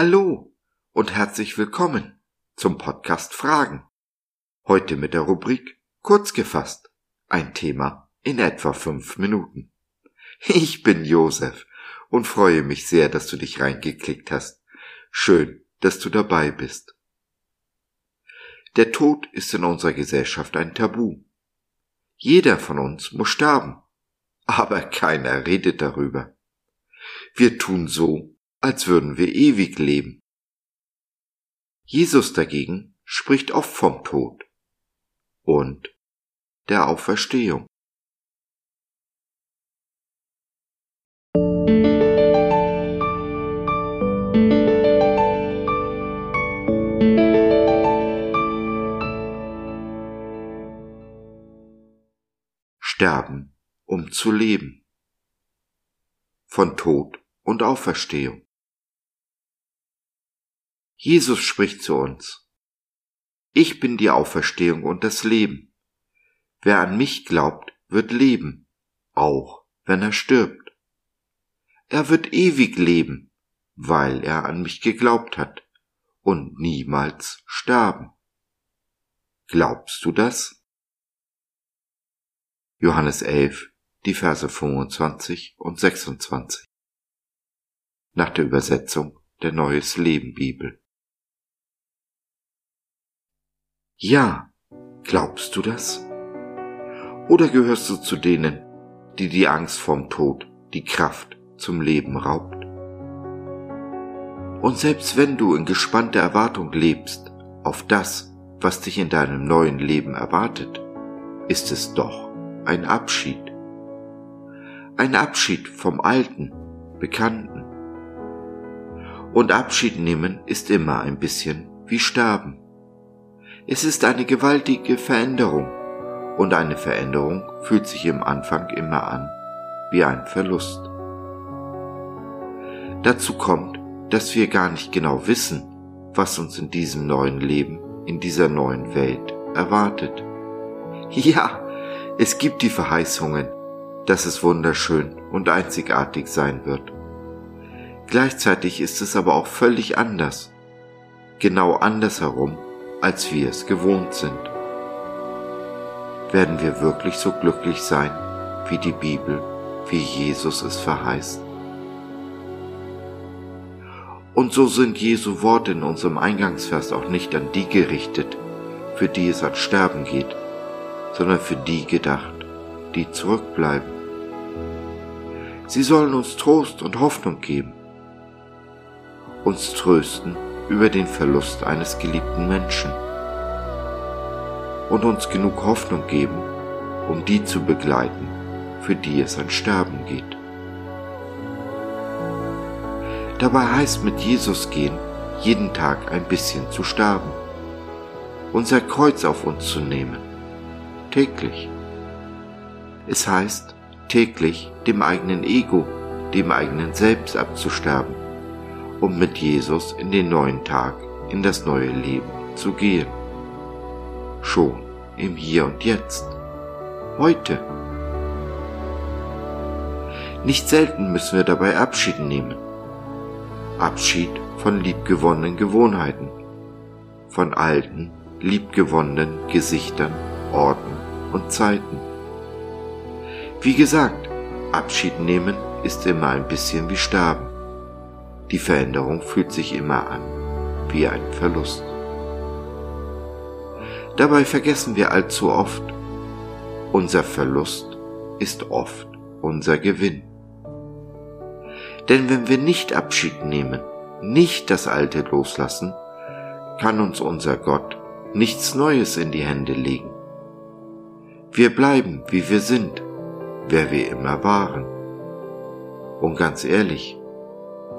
Hallo und herzlich willkommen zum Podcast Fragen. Heute mit der Rubrik Kurz gefasst. Ein Thema in etwa fünf Minuten. Ich bin Josef und freue mich sehr, dass du dich reingeklickt hast. Schön, dass du dabei bist. Der Tod ist in unserer Gesellschaft ein Tabu. Jeder von uns muss sterben, aber keiner redet darüber. Wir tun so, als würden wir ewig leben. Jesus dagegen spricht oft vom Tod und der Auferstehung. Sterben, um zu leben. Von Tod und Auferstehung. Jesus spricht zu uns. Ich bin die Auferstehung und das Leben. Wer an mich glaubt, wird leben, auch wenn er stirbt. Er wird ewig leben, weil er an mich geglaubt hat und niemals sterben. Glaubst du das? Johannes 11, die Verse 25 und 26. Nach der Übersetzung der Neues Leben Bibel. Ja, glaubst du das? Oder gehörst du zu denen, die die Angst vorm Tod die Kraft zum Leben raubt? Und selbst wenn du in gespannter Erwartung lebst auf das, was dich in deinem neuen Leben erwartet, ist es doch ein Abschied. Ein Abschied vom Alten, Bekannten. Und Abschied nehmen ist immer ein bisschen wie Sterben. Es ist eine gewaltige Veränderung und eine Veränderung fühlt sich im Anfang immer an wie ein Verlust. Dazu kommt, dass wir gar nicht genau wissen, was uns in diesem neuen Leben, in dieser neuen Welt erwartet. Ja, es gibt die Verheißungen, dass es wunderschön und einzigartig sein wird. Gleichzeitig ist es aber auch völlig anders, genau andersherum als wir es gewohnt sind. Werden wir wirklich so glücklich sein, wie die Bibel, wie Jesus es verheißt? Und so sind Jesu Worte in unserem Eingangsvers auch nicht an die gerichtet, für die es ans Sterben geht, sondern für die gedacht, die zurückbleiben. Sie sollen uns Trost und Hoffnung geben, uns trösten über den Verlust eines geliebten Menschen und uns genug Hoffnung geben, um die zu begleiten, für die es an Sterben geht. Dabei heißt mit Jesus gehen, jeden Tag ein bisschen zu sterben, unser Kreuz auf uns zu nehmen, täglich. Es heißt, täglich dem eigenen Ego, dem eigenen Selbst abzusterben um mit Jesus in den neuen Tag, in das neue Leben zu gehen. Schon im Hier und Jetzt, heute. Nicht selten müssen wir dabei Abschied nehmen. Abschied von liebgewonnenen Gewohnheiten, von alten, liebgewonnenen Gesichtern, Orten und Zeiten. Wie gesagt, Abschied nehmen ist immer ein bisschen wie Sterben. Die Veränderung fühlt sich immer an wie ein Verlust. Dabei vergessen wir allzu oft, unser Verlust ist oft unser Gewinn. Denn wenn wir nicht Abschied nehmen, nicht das Alte loslassen, kann uns unser Gott nichts Neues in die Hände legen. Wir bleiben, wie wir sind, wer wir immer waren. Und ganz ehrlich,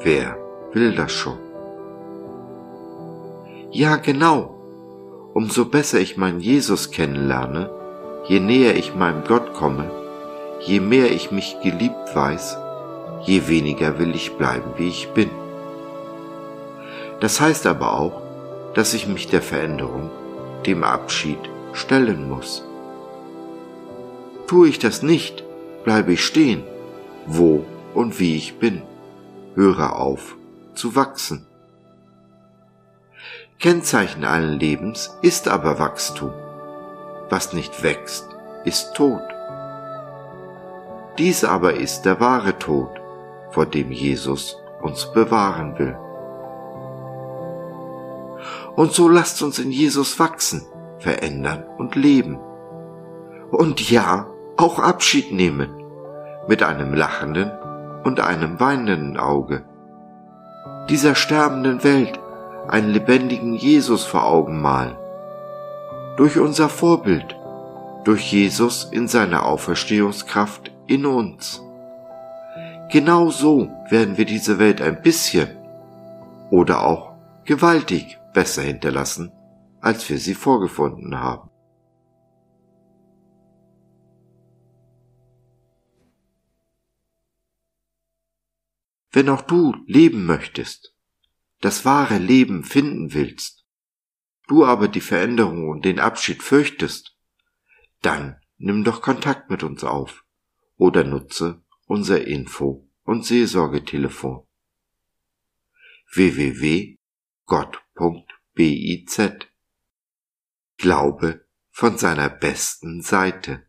Wer will das schon? Ja, genau. Umso besser ich meinen Jesus kennenlerne, je näher ich meinem Gott komme, je mehr ich mich geliebt weiß, je weniger will ich bleiben, wie ich bin. Das heißt aber auch, dass ich mich der Veränderung, dem Abschied stellen muss. Tue ich das nicht, bleibe ich stehen, wo und wie ich bin höre auf zu wachsen, Kennzeichen allen Lebens ist aber Wachstum. Was nicht wächst, ist Tod. Dies aber ist der wahre Tod, vor dem Jesus uns bewahren will. Und so lasst uns in Jesus wachsen, verändern und leben. Und ja, auch Abschied nehmen, mit einem lachenden und einem weinenden Auge. Dieser sterbenden Welt einen lebendigen Jesus vor Augen malen. Durch unser Vorbild, durch Jesus in seiner Auferstehungskraft in uns. Genau so werden wir diese Welt ein bisschen oder auch gewaltig besser hinterlassen, als wir sie vorgefunden haben. Wenn auch du leben möchtest, das wahre Leben finden willst, du aber die Veränderung und den Abschied fürchtest, dann nimm doch Kontakt mit uns auf oder nutze unser Info- und Seelsorgetelefon www.gott.biz Glaube von seiner besten Seite.